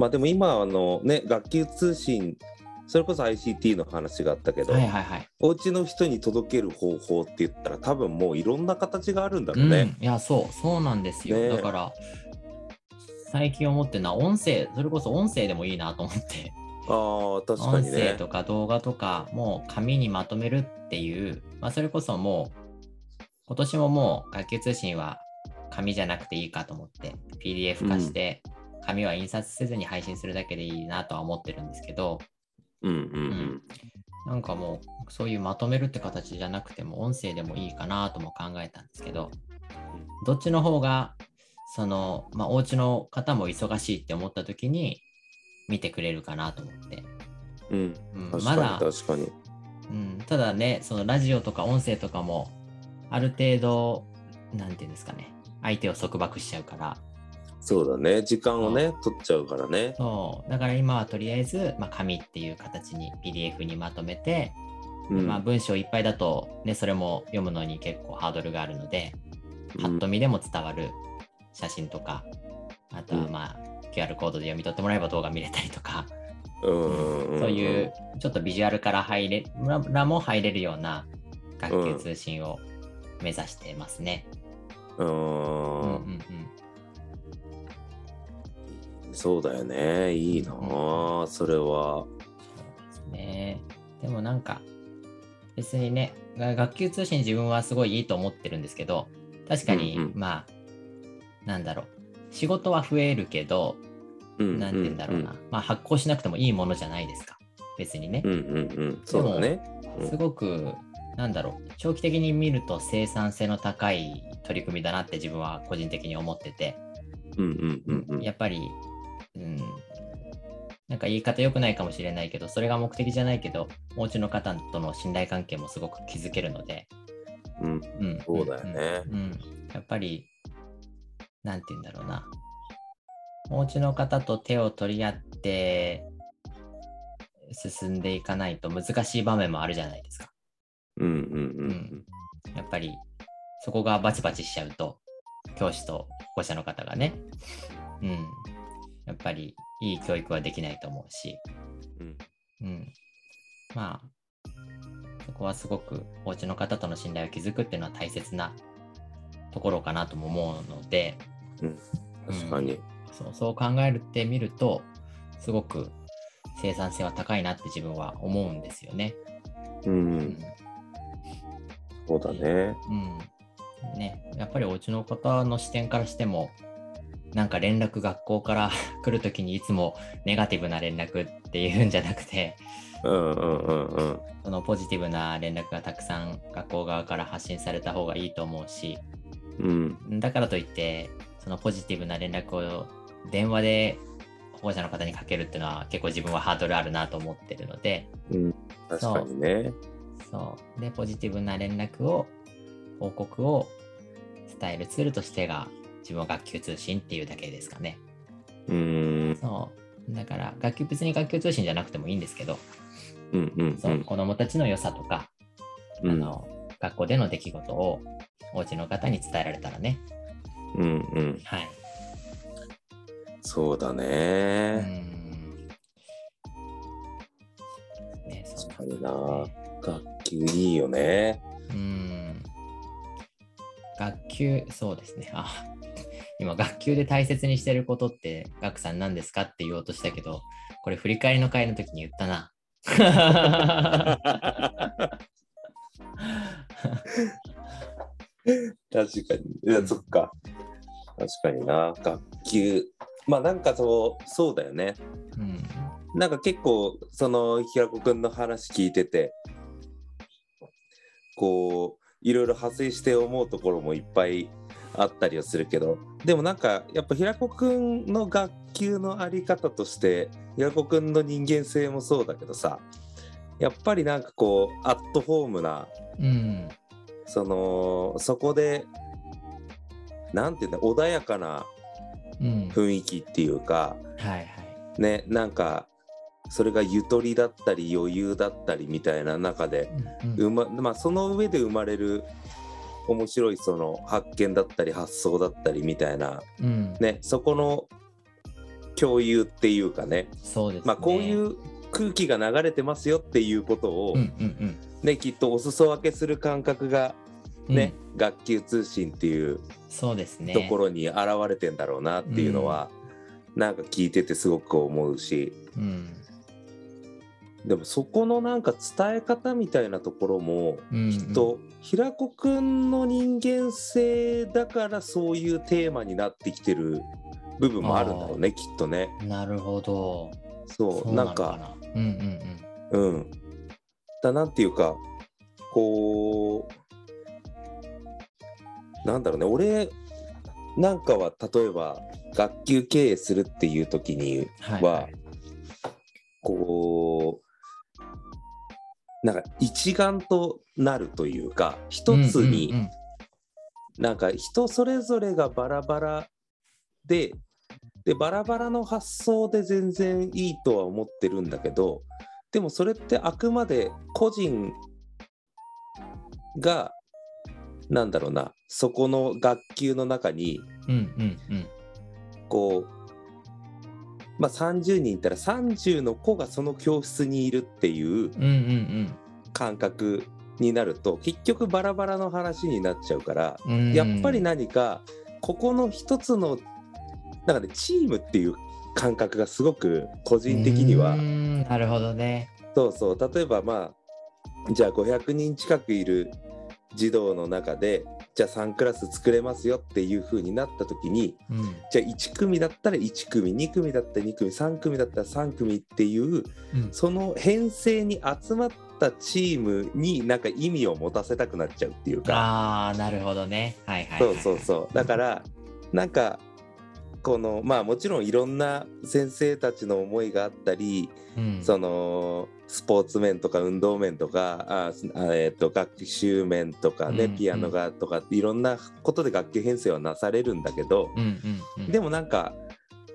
まあでも今あのね学級通信それこそ ICT の話があったけど、はいはいはい。お家の人に届ける方法って言ったら多分もういろんな形があるんだろううん、ね。いや、そう、そうなんですよ。ねだから、最近思ってるのは、音声、それこそ音声でもいいなと思って、ああ確か音にね声。とか動画とか、もう紙にまとめるっていう、まあ、それこそもう、今年ももう、学級通信は紙じゃなくていいかと思って、PDF 化して、紙は印刷せずに配信するだけでいいなとは思ってるんですけど、うんうんなんかもう、そういうまとめるって形じゃなくても、音声でもいいかなとも考えたんですけど、どっちの方が、その、まあ、お家の方も忙しいって思った時に、見てくれるかなと思って。うん。うん、まだに、確かに。うん、ただね、そのラジオとか音声とかも、ある程度、なんていうんですかね、相手を束縛しちゃうから、そうだね。時間をね、取っちゃうからね。そう、だから今はとりあえず、まあ、紙っていう形に PDF にまとめて、うんまあ、文章いっぱいだと、ね、それも読むのに結構ハードルがあるので、パッと見でも伝わる写真とか、あとはうんまあ、QR コードで読み取ってもらえば動画見れたりとか、うんんそういうちょっとビジュアルから入れらも入れるような学級通信を目指してますね。うん。うんうんうんそうだよね。いいなあ、それは。そうですね。でもなんか、別にね、が学級通信自分はすごいいいと思ってるんですけど、確かに、うんうんまあ、なんだろう、仕事は増えるけど、うんなんて言うんだろうな、まあ発行しなくてもいいものじゃないですか、別にねう。んうんうん。そうだね。うんすごく、なんだろう、長期的に見ると生産性の高い取り組みだなって自分は個人的に思ってて、うんうんうんうん。やっぱり、うん、なんか言い方良くないかもしれないけど、それが目的じゃないけど、お家の方との信頼関係もすごく築けるので、うん。うん、そうだよね。うん。うん。やっぱり、なんて言うんだろうな。お家の方と手を取り合って進んでいかないと難しい場面もあるじゃないですか。うんうんうんやっぱり、そこがバチバチしちゃうと、教師と保護者の方がね、うん、やっぱりいい教育はできないと思うし、うん。うん、まあ、そこはすごくお家の方との信頼を築くっていうのは大切なところかなとも思うので、うん。確かに。そうそう考えるってみると、すごく生産性は高いなって自分は思うんですよね。う。うんんそうだね。うん。ね、やっぱりお家の方の視点からしても、なんか連絡学校から 来るときにいつもネガティブな連絡っていうんじゃなくて、うんうんうんうん。そのポジティブな連絡がたくさん学校側から発信された方がいいと思うし、うん。だからといって、そのポジティブな連絡を電話で保護者の方にかけるっていうのは結構自分はハードルあるなと思ってるので、うん。確かにね。そう。で、ポジティブな連絡を、報告を伝えるツールとしてが自分は学級通信っていうだけですかね。うん。そう。だから、学級、別に学級通信じゃなくてもいいんですけど、うんうんそうう子供たちの良さとか、ん。あの、学校での出来事をお家の方に伝えられたらね。うんうん。はい。そうだうね。ん。ね、そ確かにうなな。学級いいよね。うん。学級、そうですね。あ、今、学級で大切にしてることって、学さん何ですかって言おうとしたけど、これ振り返りの会の時に言ったな。確かに。いや、そっか。確かにな。学級。まあなんかそう、そうだよね。うん。なんか結構、その、平子くんの話聞いてて、こう、いろいろ派生して思うところもいっぱいあったりはするけど、でもなんか、やっぱ平子くんの学級のあり方として、平子くんの人間性もそうだけどさ、やっぱりなんかこう、アットホームな、うん。その、そこで、なんていうんだ、穏やかなうん。雰囲気っていうか、はいはい。ね、なんか、それがゆとりだったり余裕だったりみたいな中で、うんうままあ、その上で生まれる面白いその発見だったり発想だったりみたいな、うん。ね、そこの共有っていうかねそうですね。まあこういう空気が流れてますよっていうことを、うんうんねきっとお裾分けする感覚がうん。ね、学級通信っていうそうですね。ところに現れてんだろうなっていうのは、なんか聞いててすごく思うしうん。でもそこのなんか伝え方みたいなところもうん、きっと平子くんの人間性だからそういうテーマになってきてる部分もあるんだろうねきっとね。なるほど。そうなんのかな。うんうんうん。だなんていうかこうなんだろうね俺なんかは例えば学級経営するっていう時にうん。はい、はこうなんか一丸となるというか一つうんうんになんか人それぞれがバラバラででバラバラの発想で全然いいとは思ってるんだけどでもそれってあくまで個人がなんだろうなそこの学級の中にうんうんうん。こう、まあ、30人いたら30の子がその教室にいるっていう感覚になると結局バラバラの話になっちゃうから、うんうん。やっぱり何かここの一つのなんかねチームっていう感覚がすごく個人的にはなるほどね。そうそう例えばまあじゃあ500人近くいる児童の中でじゃあ3クラス作れますよっていう風になった時にうん。じゃあ1組だったら1組2組だったら2組3組だったら3組っていううん。その編成に集まったチームになんか意味を持たせたくなっちゃうっていうか。ああ、なるほどね。はいはい、そうそうそう。だからなんかこのまあもちろんいろんな先生たちの思いがあったりうん、そのスポーツ面とか運動面とかああ、えー、と学習面とかね、うんピアノがとかいろんなことで楽器編成はなされるんだけど、うんうんうん、でもなんか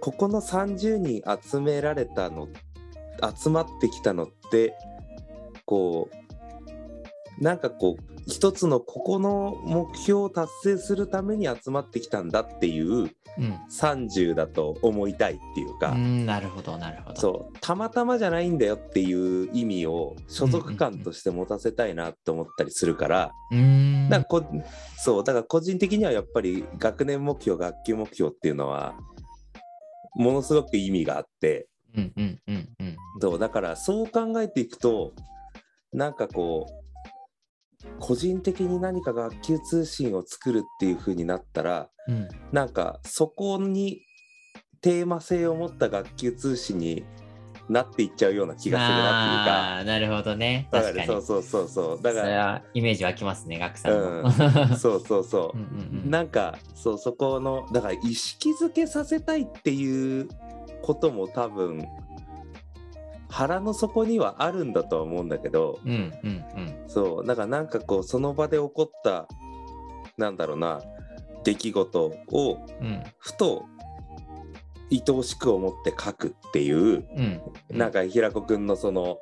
ここの30人集められたの集まってきたのってこうなんかこう一つのここの目標を達成するために集まってきたんだっていううん、30だと思いたいっていうか、うん、なるほどなるほど。そうたまたまじゃないんだよっていう意味を所属感として持たせたいなって思ったりするから、うーん。だからこそうだから個人的にはやっぱり学年目標学級目標っていうのはものすごく意味があってうんうんうんうん。そうだからそう考えていくとなんかこう個人的に何か学級通信を作るっていう風になったらうん、なんかそこにテーマ性を持った学級通信になっていっちゃうような気がするなあーなるほどね。っていうか確かに。だからそうそうそうそう。だからはイメージ湧きますね、ガクさんの。うん。そうそうそう。うん。なんかそうそこのだから意識づけさせたいっていうことも多分腹の底にはあるんだとは思うんだけどうんうんうんそうだからなんかこうその場で起こったなんだろうな出来事をうんふと愛おしく思って書くっていう、うん。なんか平子くんのその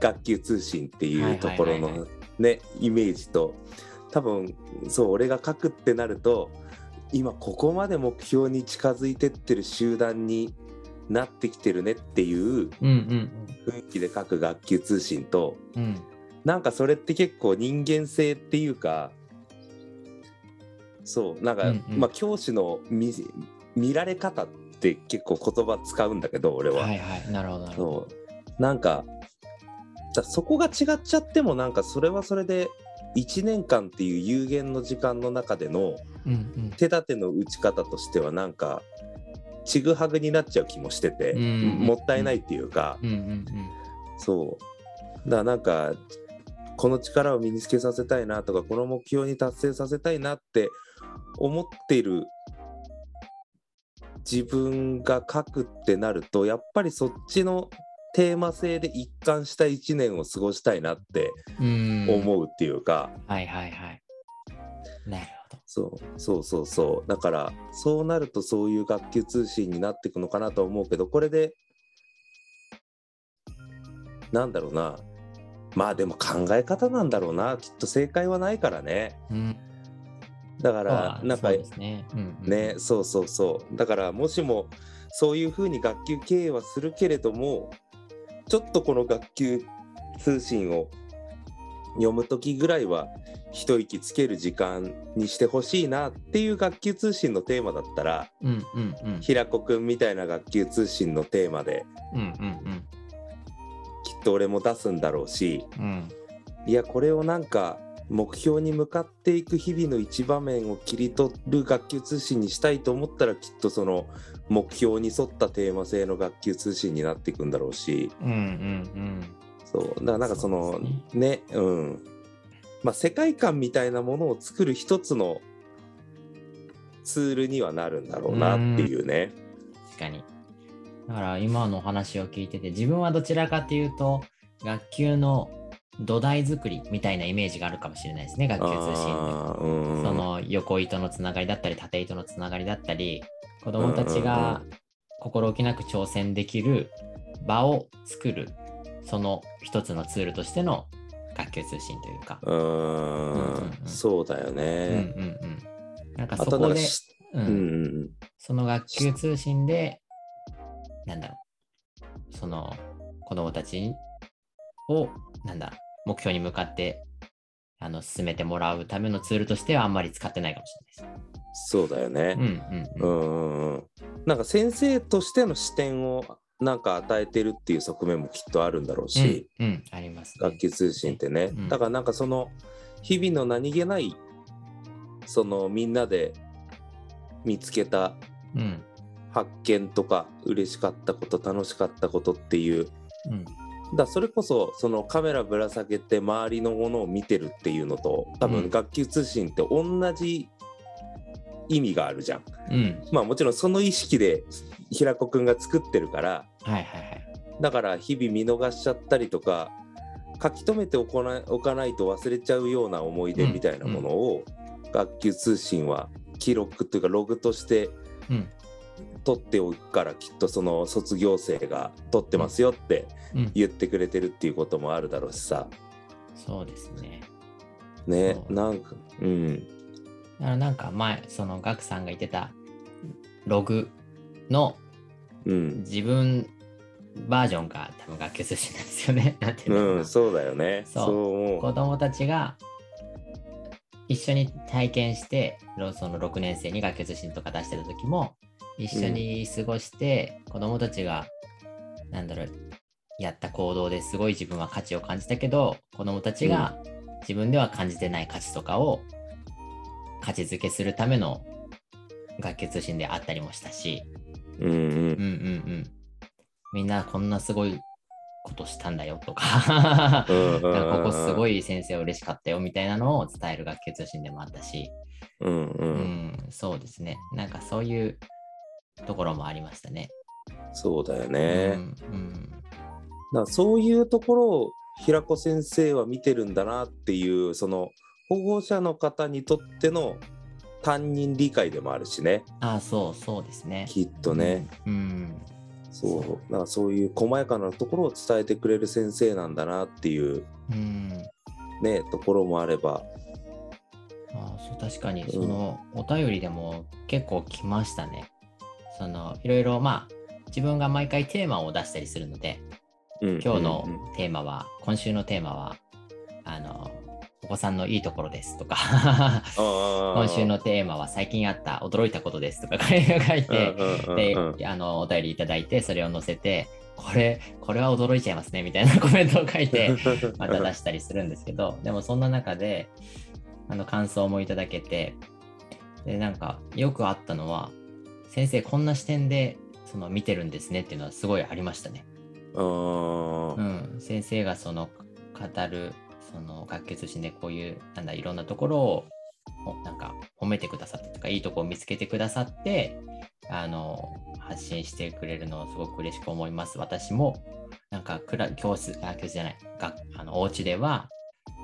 学級通信っていうところはいはいはいのねイメージと多分そう俺が書くってなると今ここまで目標に近づいてってる集団になってきてるねっていう雰囲気で書く学級通信とうんうん。なんかそれって結構人間性っていうかそうなんか、うんうんまあ教師の見見られ方って結構言葉使うんだけど俺は。はいはい。なるほどなるほど。そうなんかだそこが違っちゃってもなんかそれはそれで1年間っていう有限の時間の中での。手立ての打ち方としてはなんかちぐはぐになっちゃう気もしてて、うんもったいないっていうか、そうだからなんかこの力を身につけさせたいなとかこの目標に達成させたいなって思っている自分が書くってなるとやっぱりそっちのテーマ性で一貫した1年を過ごしたいなって。思うっていうか、はいはいはい。なるほど。そうそうそうそう。だからそうなるとそういう学級通信になっていくのかなと思うけどこれでなんだろうな。まあでも考え方なんだろうな。きっと正解はないからね。うん。だかまあらなんかそうですね。うんうん。ね、そうそうそう。だからもしもそういうふうに学級経営はするけれどもちょっとこの学級通信を読む時ぐらいは一息つける時間にしてほしいなっていう学級通信のテーマだったらうんうんうん。平子くんみたいな学級通信のテーマでうんうんきっと俺も出すんだろうしうん。うんいやこれをなんか目標に向かっていく日々の一場面を切り取る学級通信にしたいと思ったらきっとその目標に沿ったテーマ性の学級通信になっていくんだろうし。うんうんそう。だからなんかそのそうですねうんまあ世界観みたいなものを作る一つのツールにはなるんだろうなっていうね。確かに。だから今のお話を聞いてて、自分はどちらかというと、学級の土台作りみたいなイメージがあるかもしれないですね、学級通信その横糸のつながりだったり、縦糸のつながりだったり、子供たちが心置きなく挑戦できる場を作る、その一つのツールとしての学級通信というか。うーんうんうんそうだようんね。うんうん。なんかあそこで、ううんんうんその学級通信で、なんだろう、その子供たちを、なんだ、目標に向かってあの進めてもらうためのツールとしてはあんまり使ってないかもしれないです。そうだよね。うん。うんうんうんなんか先生としての視点をなんか与えてるっていう側面もきっとあるんだろうし、うん、うん、あります、ね。学級通信ってね、うんだからなんかその日々の何気ないそのみんなで見つけたうん。発見とか嬉しかったこと楽しかったことっていううん。だそれこそそのカメラぶら下げて周りのものを見てるっていうのと多うん分学級通信って同じ意味があるじゃん。うん。まあもちろんその意識で平子くんが作ってるからはいはいはい。だから日々見逃しちゃったりとか書き留めておかないおかないと忘れちゃうような思い出みたいなものを、学級通信は記録というかログとしてうん。取っておくからきっとその卒業生が取ってますよってうん。言ってくれてるっていうこともあるだろうしさそうですね。ねなんかうんだからなんか前、そのガクさんが言ってたログのうん。自分バージョンが多分学級通信なんですよね。なんていうのうんそうだよね。そう。子供たちが一緒に体験してろその6年生に学級通信とか出してた時も一緒に過ごして、子供たちがなんだろうやった行動ですごい自分は価値を感じたけど子供たちが自分では感じてない価値とかを価値づけするための学級通信であったりもしたし、うんうん。うんうんうん、みんなこんなすごいことしたんだよとか。ここすごいい先生嬉しかったよみたいなのを伝える学級通信でもあったし、うんううんん、そうですね。なんかそういうところもありましたね。そうだよね、うんうん。そういうところを平子先生は見てるんだなっていうその保護者の方にとっての担任理解でもあるしねあそうそうですね。きっとね、うん。そうだからそういう細やかなところを伝えてくれる先生なんだなっていううん。ねところもあればあそう確かにうんそのお便りでも結構来ましたね。そのいろいろまあ自分が毎回テーマを出したりするので今今日のテーマは、今週のテーマはあのお子さんのいいところですとか今今週のテーマは最近あった驚いたことですとか書いて、で、あの、お便りいただいて、それを載せて、これ、これは驚いちゃいますね、みたいなコメントを書いて、また出したりするんですけど、でもそんな中で、あの、感想もいただけて、で、なんか、よくあったのは、先生、こんな視点で、その、見てるんですねっていうのはすごいありましたね。うん、先生がその、語る、その、学級通信でこういう、なんだ、いろんなところを、おなんか褒めてくださってとかいいとこを見つけてくださってあの発信してくれるのをすごく嬉しく思います。私もなんかクラ教室あ教室じゃないがあのお家では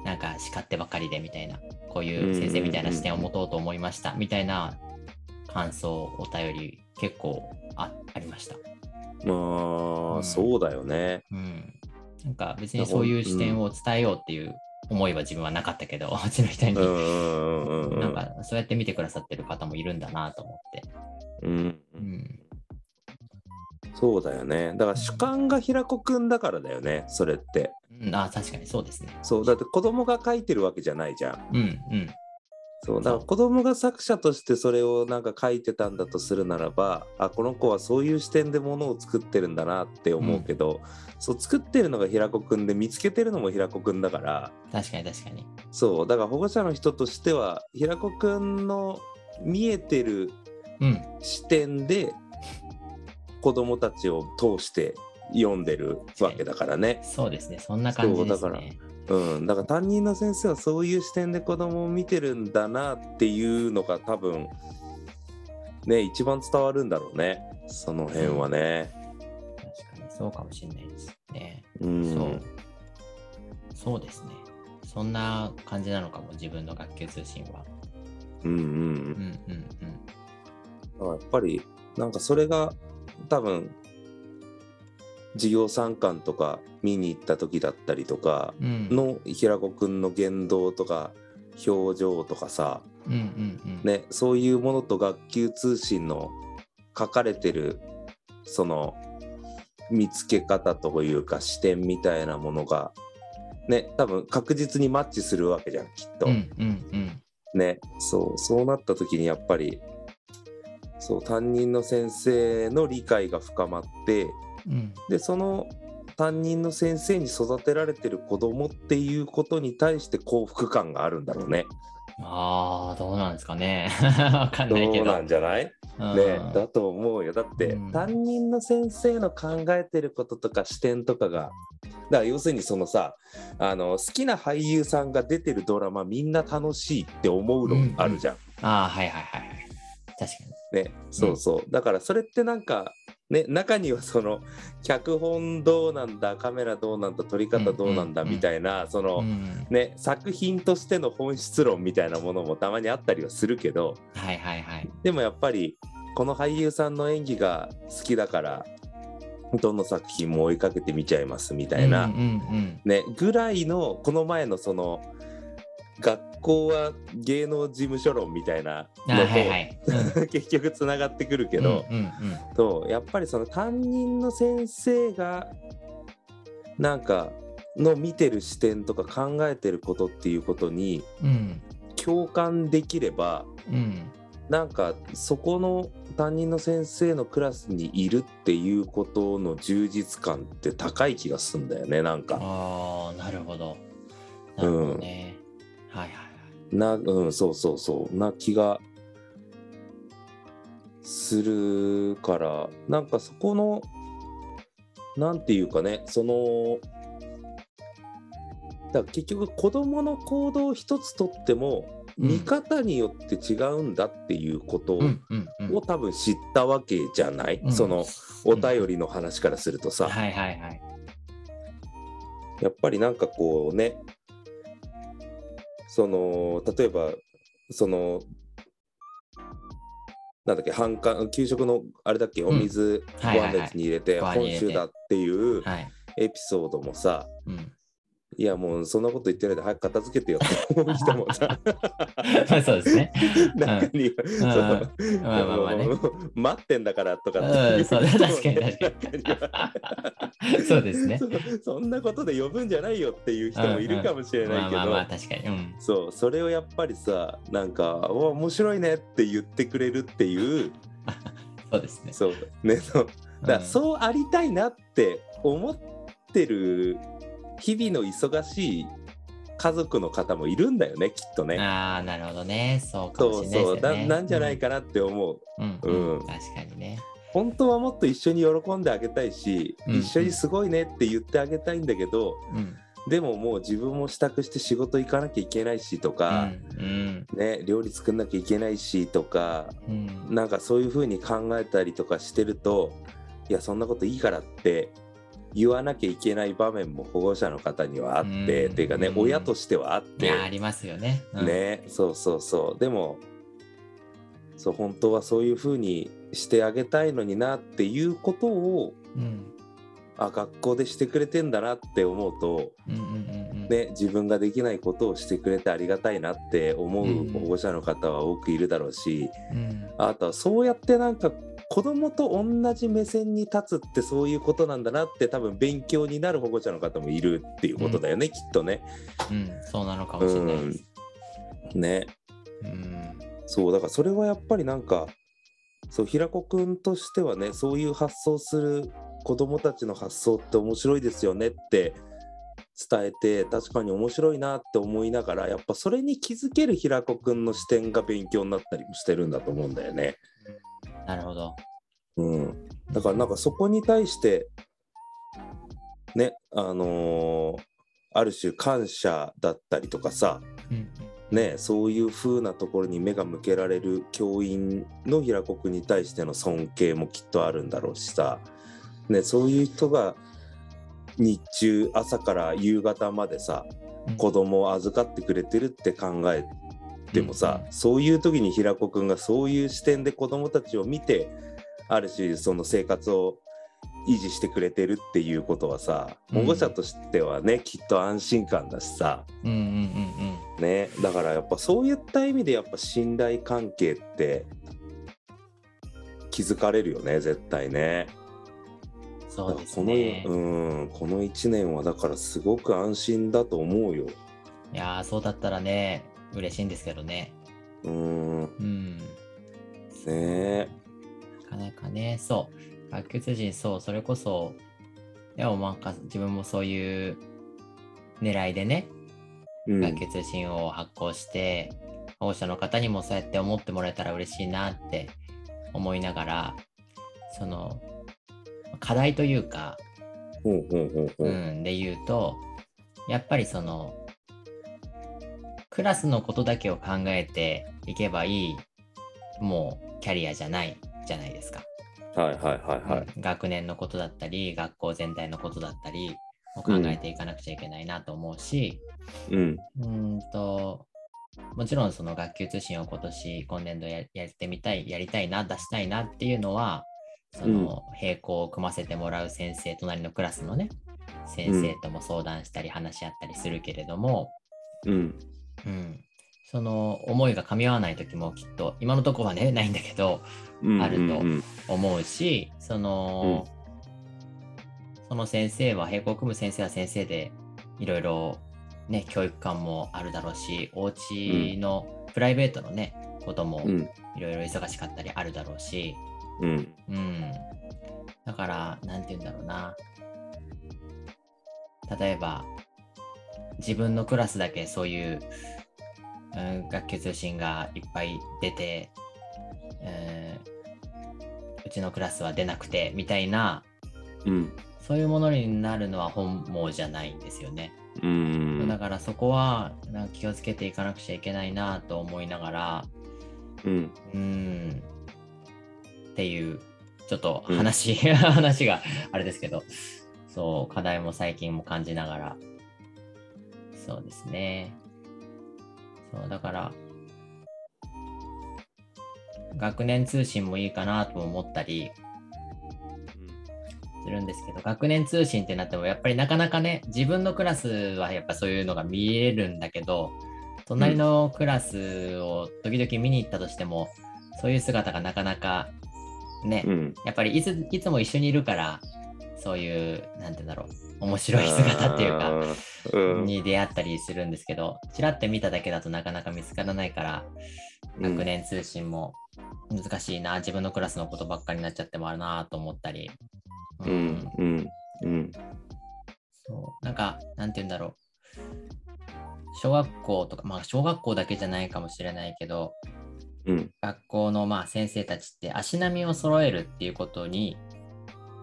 なんか叱ってばかりでみたいなこういう先生みたいな視点を持とうと思いましたみたいな感想お便り結構あありました。まうん。あそうだよね。うんなんか別にそういう視点を伝えようっていう思いは自分はなかったけど、うちの人になんかそうやって見てくださってる方もいるんだなと思って。うんうん。そうだよねだから主観が平子くんだからだよねそれってうん、あ確かにそうですね。そうだって子供が書いてるわけじゃないじゃんうんうん。そうだから子供が作者としてそれをなんか書いてたんだとするならばあこの子はそういう視点でものを作ってるんだなって思うけど、そう作ってるのが平子くんで見つけてるのも平子くんだから確かに確かに。そうだから保護者の人としては平子くんの見えてるうん。視点で子供たちを通して読んでるわけだからね。そうですね。そんな感じですね。うん、だから担任の先生はそういう視点で子供を見てるんだなっていうのが多分ね一番伝わるんだろうねその辺はね。確かにそうかもしれないですね。うん、そう。そうですね。そんな感じなのかも、自分の学級通信は。うんうんうんうんうん、やっぱりなんかそれが多分授業参観とか見に行った時だったりとか。の平子くんの言動とか表情とかさ、うんうんうん。ね、そういうものと学級通信の書かれてるその見つけ方というか視点みたいなものがね多分確実にマッチするわけじゃんきっと。うんうんうん。ねそうそうなった時にやっぱりそう担任の先生の理解が深まってうん。でその担任の先生に育てられてる子供っていうことに対して幸福感があるんだろうね。ああ、どうなんですかね。わかんどないけど。うなんじゃない？うんね、だと思うよだって、うん担任の先生の考えてることとか視点とかがだから要するにそのさあの好きな俳優さんが出てるドラマみんな楽しいって思うのあるじゃん。ああ、はいはいはいはい。確かに。ねそうそう、だからそれってなんかね中にはその脚本どうなんだカメラどうなんだ撮り方どうなんだうんうんみたいな、その、うん。ね作品としての本質論みたいなものもたまにあったりはするけど、はいはいはい。でもやっぱりこの俳優さんの演技が好きだからどの作品も追いかけて見ちゃいますみたいな、うんうんねぐらいのこの前のその学校は芸能事務所論みたいなのはいはい。うんと 結局つながってくるけど、うんうんとやっぱりその担任の先生がなんかの見てる視点とか考えてることっていうことにうん。うん。共感できればうん。なんかそこの担任の先生のクラスにいるっていうことの充実感って高い気がするんだよねなんか。ああ、なるほど。なるほどね。はいはいはい。なうんそうそうそう。な気がするから。なんかそこのなんていうかねそのだから結局子供の行動一つとってもうん。見方によって違うんだっていうことを。多分知ったわけじゃない、うん。そのお便りの話からするとさ、はいはいはい。やっぱりなんかこうねその例えばそのなんだっけ半缶給食のあれだっけお水ご飯のやつに入れて本州だっていうはい。エピソードもさうん。いやもうそんなこと言ってないで早く片付けてよ。って思う人もさ。まあそうですね。中には、そう。まあまあまあね。待ってんだからとかってうんそうだ確かに確中には そうですね。そそんなことで呼ぶんじゃないよっていう人もいるかもしれないけど、まあまあまあ確かに。うん。そうそれをやっぱりさなんか「お面白いね」って言ってくれるっていう。そうですね。そう。ねそう。だそうありたいなって思ってる日々の忙しい家族の方もいるんだよねきっとね。ああ、なるほどね。そうかもそうしれないですそうよね。ななんじゃないかなって思う。うん。ううんん。確かにね。本当はもっと一緒に喜んであげたいし、うん一緒にすごいねって言ってあげたいんだけど、うん。でももう自分も支度して仕事行かなきゃいけないしとか、うん。ね、料理作んなきゃいけないしとかうん。うん。なんかそういう風に考えたりとかしてるといやそんなこといいからって言わなきゃいけない場面も保護者の方にはあって、うんっていうかね、うん親としてはあっいてやありますよね。うん。ねそうそうそうでもそう本当はそういう風にしてあげたいのになっていうことをうん。あ学校でしてくれてんだなって思うと、うんうんうんうん。ね、自分ができないことをしてくれてありがたいなって思うんう保護者の方は多くいるだろうし、うん。あとはそうやってなんか子供と同じ目線に立つってそういうことなんだなって多分勉強になる保護者の方もいるっていうことだよね、きっとね。うん、そうなのかもしれないです。ねうん、そうだからそれはやっぱりなんかそう平子くんとしてはねそういう発想する子供たちの発想って面白いですよねって伝えて確かに面白いなって思いながらやっぱそれに気づける平子くんの視点が勉強になったりもしてるんだと思うんだよね。なるほど。うん、だからなんかそこに対してねあのーある種感謝だったりとかさうん、ねそういう風なところに目が向けられる教員の平子くんに対しての尊敬もきっとあるんだろうしさ、ね、そういう人が日中朝から夕方までさうん。子供を預かってくれてるって考えてもさ、うんそういう時に平子くんがそういう視点で子供たちを見てある種その生活を維持してくれてるっていうことはさうん保護者としてはね、きっと安心感だしさ、うんうんうんうん。ね、だからやっぱそういった意味でやっぱ信頼関係って気づかれるよね絶対ね。そうですこね。のうんこの1年はだからすごく安心だと思うよ。いやー、そうだったらね、嬉しいんですけどね。うんうん。ねなかなかね、そう。学級通信、そう、それこそ、いや、なんか自分もそういう狙いでね、うん学級通信を発行して、保護者の方にもそうやって思ってもらえたら嬉しいなって思いながら、その、課題というか、うん、で言うと、やっぱりその、クラスのことだけを考えていけばいい、もうキャリアじゃないじゃないですか。はいはいはいはい。うん学年のことだったり、学校全体のことだったりを考えていかなくちゃいけないなと思うし、うんうーんと、もちろんその学級通信を今年、今年度ややってみたい、やりたいな、出したいなっていうのは、その並行を組ませてもらう先生、隣のクラスのね、先生とも相談したり話し合ったりするけれども、うんうん、その思いが噛み合わない時もきっと、今のところはね、ないんだけど、うんあるとうん思うし、その、その先生は、並行を組む先生は先生で、いろいろね、教育観もあるだろうし、お家のプライベートのね、こともうん。いろいろ忙しかったりあるだろうし、うん。うん。だから、なんて言うんだろうな。例えば、自分のクラスだけそういう、うん、学級通信がいっぱい出て、うんうちのクラスは出なくてみたいな、うん。そういうものになるのは本望じゃないんですよね。うん。だからそこはなんか気をつけていかなくちゃいけないなと思いながら、うん。うーん。っていう、ちょっとうん。話、話があれですけど、そう、課題も最近も感じながら、そうですね。そう、だから、学年通信もいいかなとも思ったりするんですけど、学年通信ってなっても、やっぱりなかなかね、自分のクラスはやっぱそういうのが見えるんだけど、隣のクラスを時々見に行ったとしても、そういう姿がなかなかね、うんやっぱりいついつも一緒にいるから、そういう、なんて言うんだろう、面白い姿っていうか、うん。に出会ったりするんですけど、ちらって見ただけだとなかなか見つからないから、うん。学年通信も難しいな、自分のクラスのことばっかりになっちゃってもあるなと思ったり、うん。うんうん。そう。なんか、なんて言うんだろう。小学校とか、まあ小学校だけじゃないかもしれないけど、うん。学校のまあ先生たちって足並みを揃えるっていうことに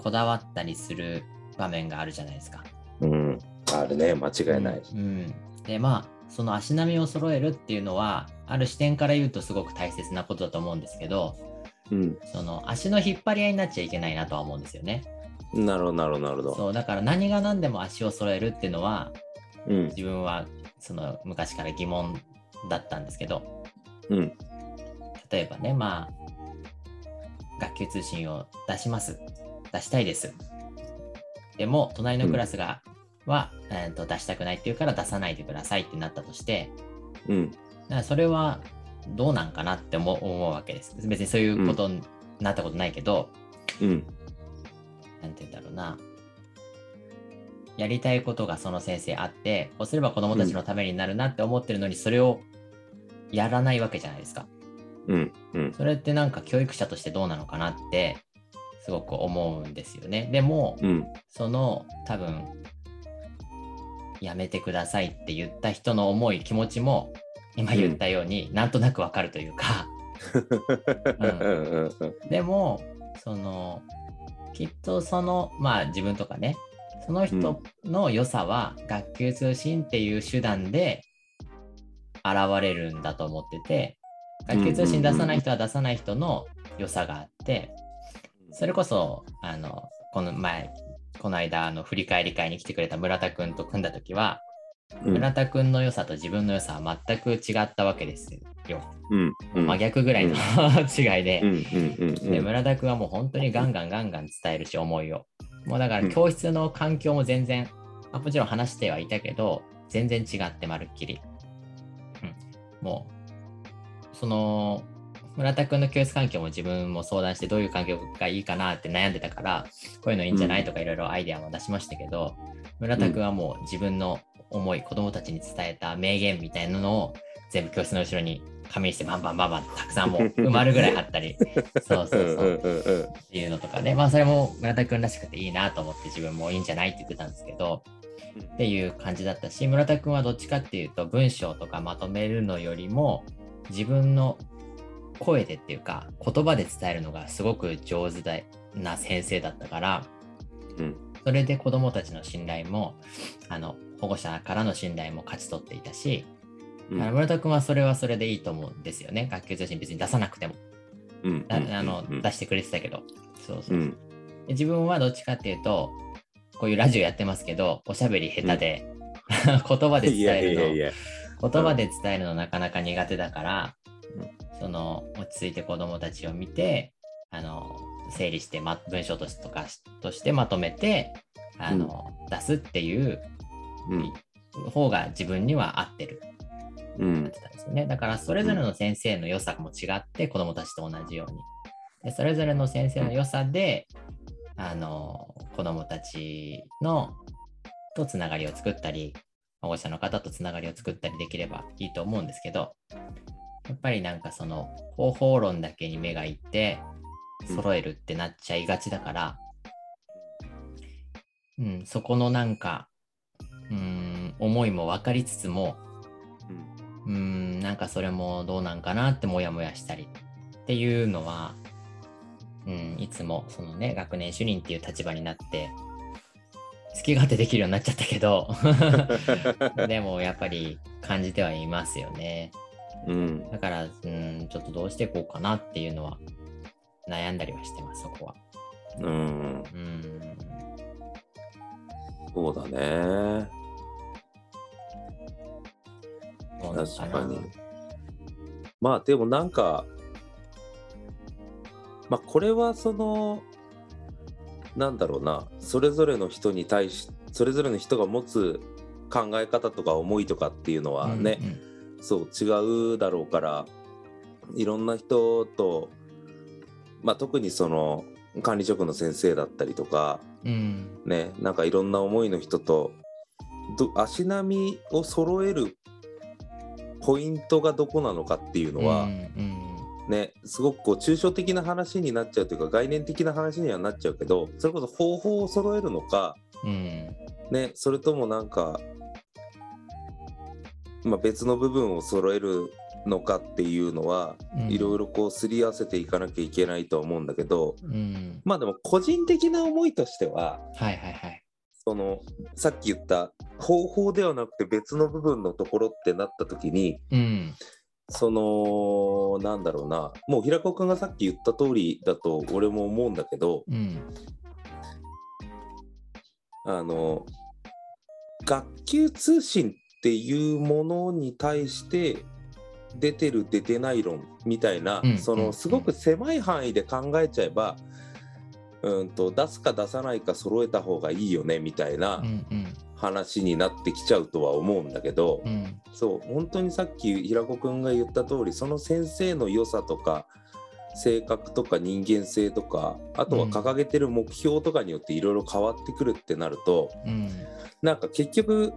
こだわったりする場面があるじゃないですか。うんあるね間違いない。うん、でまあその足並みを揃えるっていうのはある視点から言うとすごく大切なことだと思うんですけどうんその足の引っ張り合いになっちゃいけないなとは思うんですよね。なるほどなるほどなるほど。そうだから何が何でも足を揃えるっていうのはうん自分はその昔から疑問だったんですけどうん例えばねまあ学級通信を出します出したいです。でも隣のクラスが、は、えーと出したくないっていうから出さないでくださいってなったとしてうん。だからそれはどうなんかなって思う思うわけです。別にそういうことなったことないけど、うん。なんて言うんだろうな。やりたいことがその先生あって、こうすれば子供たちのためになるなって思ってるのに、それをやらないわけじゃないですか。うん。うん。それってなんか教育者としてどうなのかなって、すごく思うんですよね。でも、うん。その多分、やめてくださいって言った人の思い、気持ちも、今言ったように、なんとなくわかるというか、うん。うん。うんでも、その、きっとその、まあ自分とかね、その人の良さは学級通信っていう手段で現れるんだと思ってて、学級通信出さない人は出さない人の良さがあって、それこそ、あの、この前、この間、あの、振り返り会に来てくれた村田くんと組んだ時は、うん。村田くんの良さと自分の良さは全く違ったわけですよ。うんうん。真逆ぐらいの 違いで。で村田君はもう本当にガンガンガンガン伝えるし思いを。もうだから教室の環境も全然、あもちろん話してはいたけど全然違ってまるっきり、うん、もうその村田君の教室環境も自分も相談してどういう環境がいいかなって悩んでたからこういうのいいんじゃないとかいろいろアイデアも出しましたけど、村田君はもう自分の思い子供たちに伝えた名言みたいなのを全部教室の後ろに紙にしてバンバンバンバンたくさんもう埋まるぐらい貼ったり。そうそうそう、うんうんうん。っていうのとかね、まあそれも村田くんらしくていいなと思って自分もいいんじゃないって言ってたんですけど、っていう感じだったし、村田くんはどっちかっていうと文章とかまとめるのよりも自分の声でっていうか言葉で伝えるのがすごく上手だな先生だったから、うん。それで子どもたちの信頼もあの保護者からの信頼も勝ち取っていたし、うん。村田くんはそれはそれでいいと思うんですよね。学級通信別に出さなくても。うん。だあの、うん。出してくれてたけど。そうそう。そう自分はどっちかっていうとこういうラジオやってますけどおしゃべり下手で、言葉で伝えるの。言葉で伝えるのなかなか苦手だから、その落ち着いて子どもたちを見てあの整理して、ま、文章としとかとしてまとめてあの、出すっていううん方が自分には合ってるうんやってたんですよね。だからそれぞれの先生の良さも違って子どもたちと同じように。でそれぞれの先生の良さで、あの子どもたちのとつながりを作ったり保護者の方とつながりを作ったりできればいいと思うんですけどやっぱりなんかその方法論だけに目がいって揃えるってなっちゃいがちだから、うん、そこのなんかうん思いも分かりつつもうーん、なんかそれもどうなんかなってもやもやしたりっていうのは、うん、いつもそのね、学年主任っていう立場になって、好き勝手できるようになっちゃったけど、でもやっぱり感じてはいますよね。うん。だから、うん、ちょっとどうしていこうかなっていうのは悩んだりはしてます、そこは。うん。うん。そうだね。確かに。まあでもなんかまあこれはそのなんだろうな。それぞれの人に対しそれぞれの人が持つ考え方とか思いとかっていうのはね、そう違うだろうからいろんな人と、まあ、特にその管理職の先生だったりとかうん。うん。ねなんかいろんな思いの人とど足並みを揃えるポイントがどこなのかっていうのは、うんうんねすごくこう抽象的な話になっちゃうというか概念的な話にはなっちゃうけどそれこそ方法を揃えるのか、うん。ね、それともなんか、まあ、別の部分を揃えるのかっていうのはうんいろいろこうすり合わせていかなきゃいけないとは思うんだけどうん。まあでも個人的な思いとしてははいはいはい。そのさっき言った方法ではなくて別の部分のところってなった時にうん。そのなんだろうなもう平子君がさっき言った通りだと俺も思うんだけどうん。あの学級通信っていうものに対して出てる出てない論みたいな、そのすごく狭い範囲で考えちゃえば、うんと出すか出さないか揃えた方がいいよねみたいな。話になってきちゃうとは思うんだけど、うん。そう本当にさっき平子君が言った通りその先生の良さとか性格とか人間性とかあとは掲げてる目標とかによっていろいろ変わってくるってなると、うん。なんか結局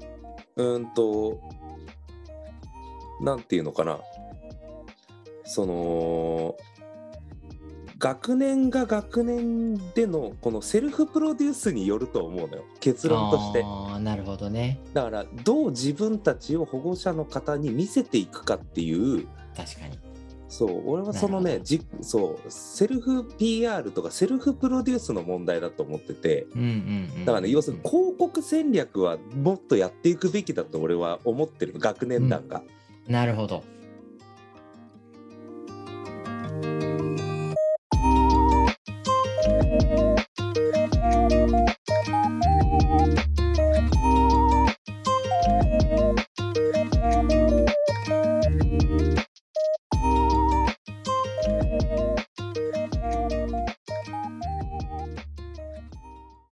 うーんとなんていうのかなその学年が学年でのこのセルフプロデュースによると思うのよ結論としてなるほどね。だからどう自分たちを保護者の方に見せていくかっていう確かに。そう俺はそのねじそうセルフ PR とかセルフプロデュースの問題だと思ってて、うんうんうん、だからね要するに広告戦略はもっとやっていくべきだと俺は思ってる学年団が、うん、なるほど。